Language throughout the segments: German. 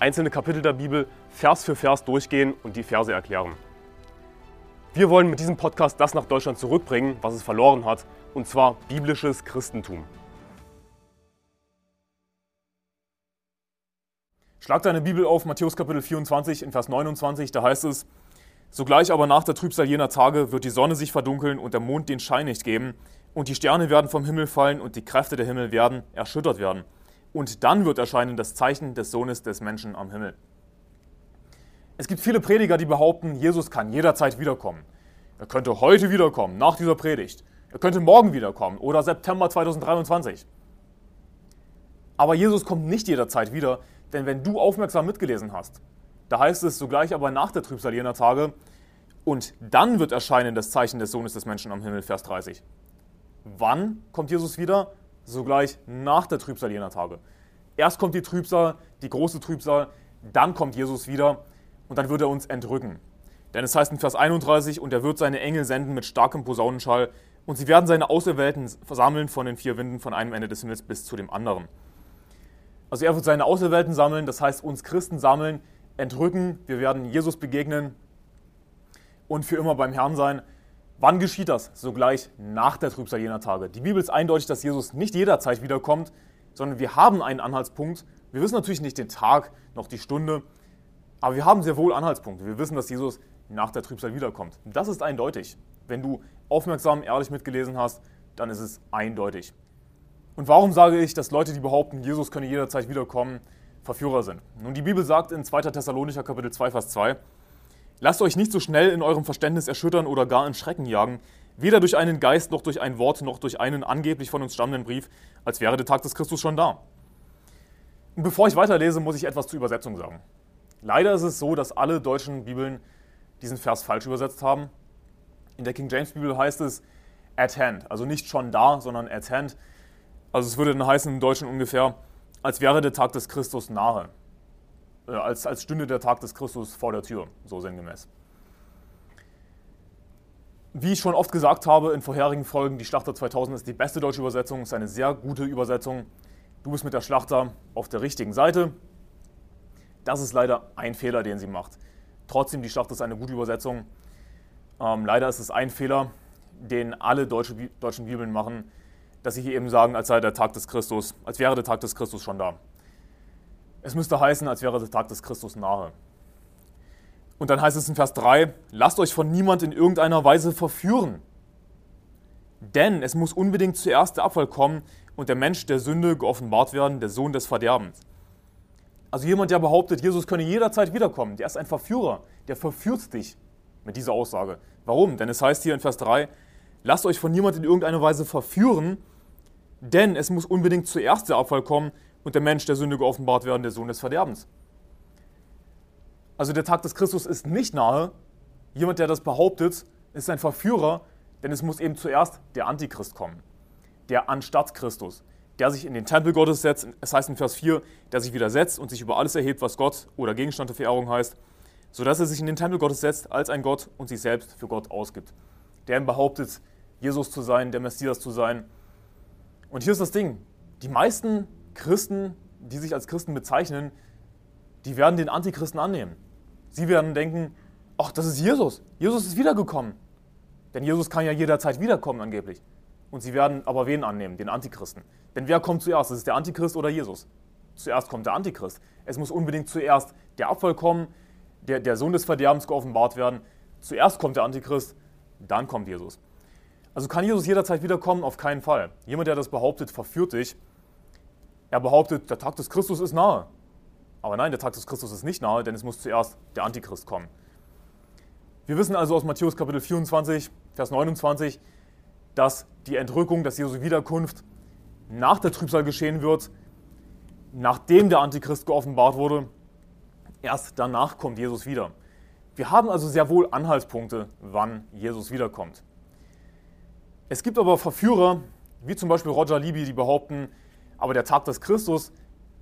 einzelne Kapitel der Bibel Vers für Vers durchgehen und die Verse erklären. Wir wollen mit diesem Podcast das nach Deutschland zurückbringen, was es verloren hat, und zwar biblisches Christentum. Schlag deine Bibel auf Matthäus Kapitel 24 in Vers 29, da heißt es, Sogleich aber nach der Trübsal jener Tage wird die Sonne sich verdunkeln und der Mond den Schein nicht geben, und die Sterne werden vom Himmel fallen und die Kräfte der Himmel werden erschüttert werden. Und dann wird erscheinen das Zeichen des Sohnes des Menschen am Himmel. Es gibt viele Prediger, die behaupten, Jesus kann jederzeit wiederkommen. Er könnte heute wiederkommen, nach dieser Predigt. Er könnte morgen wiederkommen oder September 2023. Aber Jesus kommt nicht jederzeit wieder, denn wenn du aufmerksam mitgelesen hast, da heißt es sogleich aber nach der Trübsal jener Tage, und dann wird erscheinen das Zeichen des Sohnes des Menschen am Himmel, Vers 30. Wann kommt Jesus wieder? Sogleich nach der Trübsal jener Tage. Erst kommt die Trübsal, die große Trübsal, dann kommt Jesus wieder und dann wird er uns entrücken. Denn es heißt in Vers 31, und er wird seine Engel senden mit starkem Posaunenschall, und sie werden seine Auserwählten versammeln von den vier Winden von einem Ende des Himmels bis zu dem anderen. Also er wird seine Auserwählten sammeln, das heißt uns Christen sammeln, entrücken, wir werden Jesus begegnen und für immer beim Herrn sein. Wann geschieht das? Sogleich nach der Trübsal jener Tage. Die Bibel ist eindeutig, dass Jesus nicht jederzeit wiederkommt, sondern wir haben einen Anhaltspunkt. Wir wissen natürlich nicht den Tag noch die Stunde, aber wir haben sehr wohl Anhaltspunkte. Wir wissen, dass Jesus nach der Trübsal wiederkommt. Das ist eindeutig. Wenn du aufmerksam, ehrlich mitgelesen hast, dann ist es eindeutig. Und warum sage ich, dass Leute, die behaupten, Jesus könne jederzeit wiederkommen, Verführer sind? Nun, die Bibel sagt in 2. Thessalonicher Kapitel 2, Vers 2, Lasst euch nicht so schnell in eurem Verständnis erschüttern oder gar in Schrecken jagen, weder durch einen Geist noch durch ein Wort noch durch einen angeblich von uns stammenden Brief, als wäre der Tag des Christus schon da. Und bevor ich weiterlese, muss ich etwas zur Übersetzung sagen. Leider ist es so, dass alle deutschen Bibeln diesen Vers falsch übersetzt haben. In der King James Bibel heißt es at hand, also nicht schon da, sondern at hand. Also es würde dann heißen im Deutschen ungefähr, als wäre der Tag des Christus nahe. Äh, als, als stünde der Tag des Christus vor der Tür, so sinngemäß. Wie ich schon oft gesagt habe in vorherigen Folgen, die Schlachter 2000 ist die beste deutsche Übersetzung, ist eine sehr gute Übersetzung. Du bist mit der Schlachter auf der richtigen Seite. Das ist leider ein Fehler, den sie macht. Trotzdem, die Schlachter ist eine gute Übersetzung. Ähm, leider ist es ein Fehler, den alle deutsche, deutschen Bibeln machen, dass sie hier eben sagen, als sei der Tag des Christus, als wäre der Tag des Christus schon da. Es müsste heißen, als wäre der Tag des Christus nahe. Und dann heißt es in Vers 3, lasst euch von niemand in irgendeiner Weise verführen. Denn es muss unbedingt zuerst der Abfall kommen und der Mensch der Sünde geoffenbart werden, der Sohn des Verderbens. Also jemand, der behauptet, Jesus könne jederzeit wiederkommen, der ist ein Verführer, der verführt dich mit dieser Aussage. Warum? Denn es heißt hier in Vers 3, lasst euch von niemand in irgendeiner Weise verführen, denn es muss unbedingt zuerst der Abfall kommen und der Mensch der Sünde geoffenbart werden, der Sohn des Verderbens. Also der Tag des Christus ist nicht nahe. Jemand, der das behauptet, ist ein Verführer, denn es muss eben zuerst der Antichrist kommen. Der anstatt Christus, der sich in den Tempel Gottes setzt, es heißt in Vers 4, der sich widersetzt und sich über alles erhebt, was Gott oder Gegenstand der Verehrung heißt, sodass er sich in den Tempel Gottes setzt als ein Gott und sich selbst für Gott ausgibt. Der behauptet, Jesus zu sein, der Messias zu sein. Und hier ist das Ding, die meisten Christen, die sich als Christen bezeichnen, die werden den Antichristen annehmen. Sie werden denken, ach, das ist Jesus. Jesus ist wiedergekommen. Denn Jesus kann ja jederzeit wiederkommen angeblich. Und sie werden aber wen annehmen? Den Antichristen. Denn wer kommt zuerst? Ist es der Antichrist oder Jesus? Zuerst kommt der Antichrist. Es muss unbedingt zuerst der Abfall kommen, der, der Sohn des Verderbens geoffenbart werden. Zuerst kommt der Antichrist, dann kommt Jesus. Also kann Jesus jederzeit wiederkommen? Auf keinen Fall. Jemand, der das behauptet, verführt dich er behauptet, der Tag des Christus ist nahe. Aber nein, der Tag des Christus ist nicht nahe, denn es muss zuerst der Antichrist kommen. Wir wissen also aus Matthäus Kapitel 24, Vers 29, dass die Entrückung, dass Jesu Wiederkunft nach der Trübsal geschehen wird, nachdem der Antichrist geoffenbart wurde. Erst danach kommt Jesus wieder. Wir haben also sehr wohl Anhaltspunkte, wann Jesus wiederkommt. Es gibt aber Verführer, wie zum Beispiel Roger Libby, die behaupten, aber der Tag des Christus,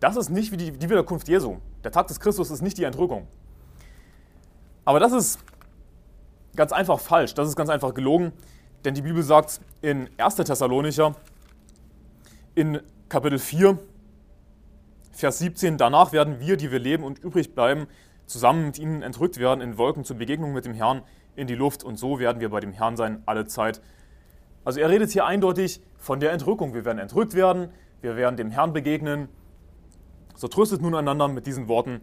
das ist nicht wie die, die Wiederkunft Jesu. Der Tag des Christus ist nicht die Entrückung. Aber das ist ganz einfach falsch, das ist ganz einfach gelogen, denn die Bibel sagt in 1. Thessalonicher, in Kapitel 4, Vers 17, danach werden wir, die wir leben und übrig bleiben, zusammen mit ihnen entrückt werden in Wolken zur Begegnung mit dem Herrn in die Luft und so werden wir bei dem Herrn sein alle Zeit. Also er redet hier eindeutig von der Entrückung. Wir werden entrückt werden, wir werden dem Herrn begegnen. So tröstet nun einander mit diesen Worten.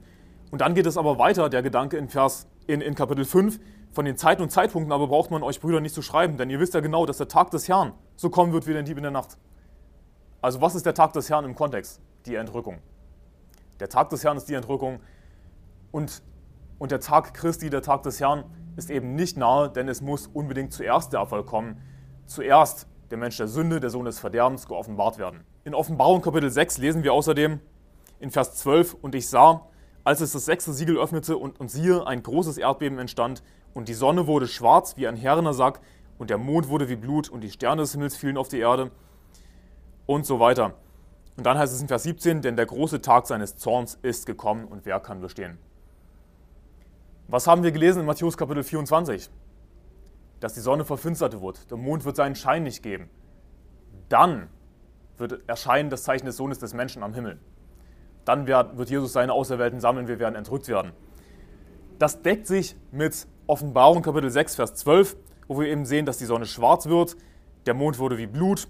Und dann geht es aber weiter, der Gedanke in Vers in, in Kapitel 5, von den Zeiten und Zeitpunkten aber braucht man euch Brüder nicht zu schreiben, denn ihr wisst ja genau, dass der Tag des Herrn so kommen wird wie der Dieb in der Nacht. Also was ist der Tag des Herrn im Kontext? Die Entrückung. Der Tag des Herrn ist die Entrückung und, und der Tag Christi, der Tag des Herrn, ist eben nicht nahe, denn es muss unbedingt zuerst der Abfall kommen. Zuerst der Mensch der Sünde, der Sohn des Verderbens, geoffenbart werden. In Offenbarung Kapitel 6 lesen wir außerdem in Vers 12, und ich sah, als es das sechste Siegel öffnete und, und siehe, ein großes Erdbeben entstand, und die Sonne wurde schwarz wie ein herrener Sack, und der Mond wurde wie Blut, und die Sterne des Himmels fielen auf die Erde, und so weiter. Und dann heißt es in Vers 17, denn der große Tag seines Zorns ist gekommen, und wer kann bestehen? Was haben wir gelesen in Matthäus Kapitel 24? Dass die Sonne verfinstert wird, der Mond wird seinen Schein nicht geben. Dann wird erscheinen das Zeichen des Sohnes des Menschen am Himmel. Dann wird Jesus seine Auserwählten sammeln, wir werden entrückt werden. Das deckt sich mit Offenbarung Kapitel 6, Vers 12, wo wir eben sehen, dass die Sonne schwarz wird, der Mond wurde wie Blut.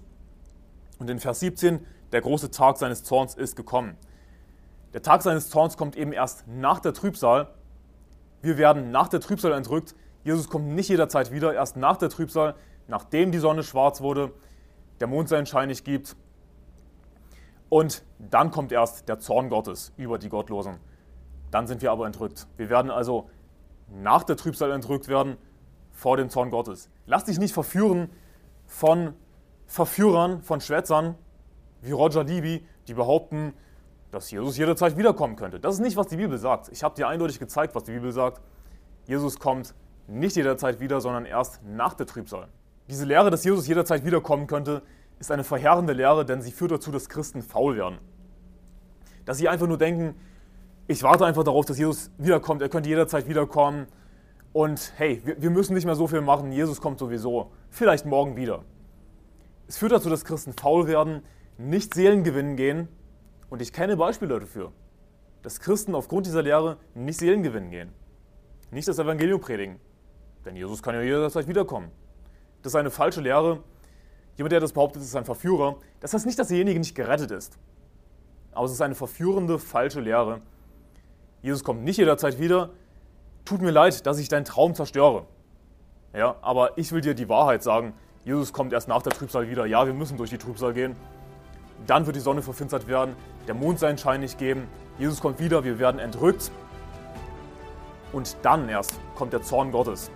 Und in Vers 17, der große Tag seines Zorns ist gekommen. Der Tag seines Zorns kommt eben erst nach der Trübsal. Wir werden nach der Trübsal entrückt. Jesus kommt nicht jederzeit wieder, erst nach der Trübsal, nachdem die Sonne schwarz wurde, der Mond seinen Schein nicht gibt. Und dann kommt erst der Zorn Gottes über die Gottlosen. Dann sind wir aber entrückt. Wir werden also nach der Trübsal entrückt werden vor dem Zorn Gottes. Lass dich nicht verführen von Verführern, von Schwätzern wie Roger Libby, die behaupten, dass Jesus jederzeit wiederkommen könnte. Das ist nicht, was die Bibel sagt. Ich habe dir eindeutig gezeigt, was die Bibel sagt. Jesus kommt nicht jederzeit wieder, sondern erst nach der Trübsal. Diese Lehre, dass Jesus jederzeit wiederkommen könnte, ist eine verheerende Lehre, denn sie führt dazu, dass Christen faul werden. Dass sie einfach nur denken, ich warte einfach darauf, dass Jesus wiederkommt, er könnte jederzeit wiederkommen und hey, wir, müssen nicht mehr so viel machen, Jesus kommt sowieso, vielleicht morgen wieder. Es führt dazu, dass Christen faul werden, nicht Seelen gewinnen gehen und ich kenne Beispiele dafür, dass Christen aufgrund dieser Lehre nicht Seelen gewinnen gehen, nicht das Evangelium predigen, denn Jesus kann ja jederzeit wiederkommen. Das ist eine falsche Lehre. Jemand, der das behauptet, ist ein Verführer. Das heißt nicht, dass derjenige nicht gerettet ist. Aber es ist eine verführende, falsche Lehre. Jesus kommt nicht jederzeit wieder. Tut mir leid, dass ich deinen Traum zerstöre. Ja, aber ich will dir die Wahrheit sagen. Jesus kommt erst nach der Trübsal wieder. Ja, wir müssen durch die Trübsal gehen. Dann wird die Sonne verfinstert werden, der Mond seinen Schein nicht geben. Jesus kommt wieder, wir werden entrückt. Und dann erst kommt der Zorn Gottes.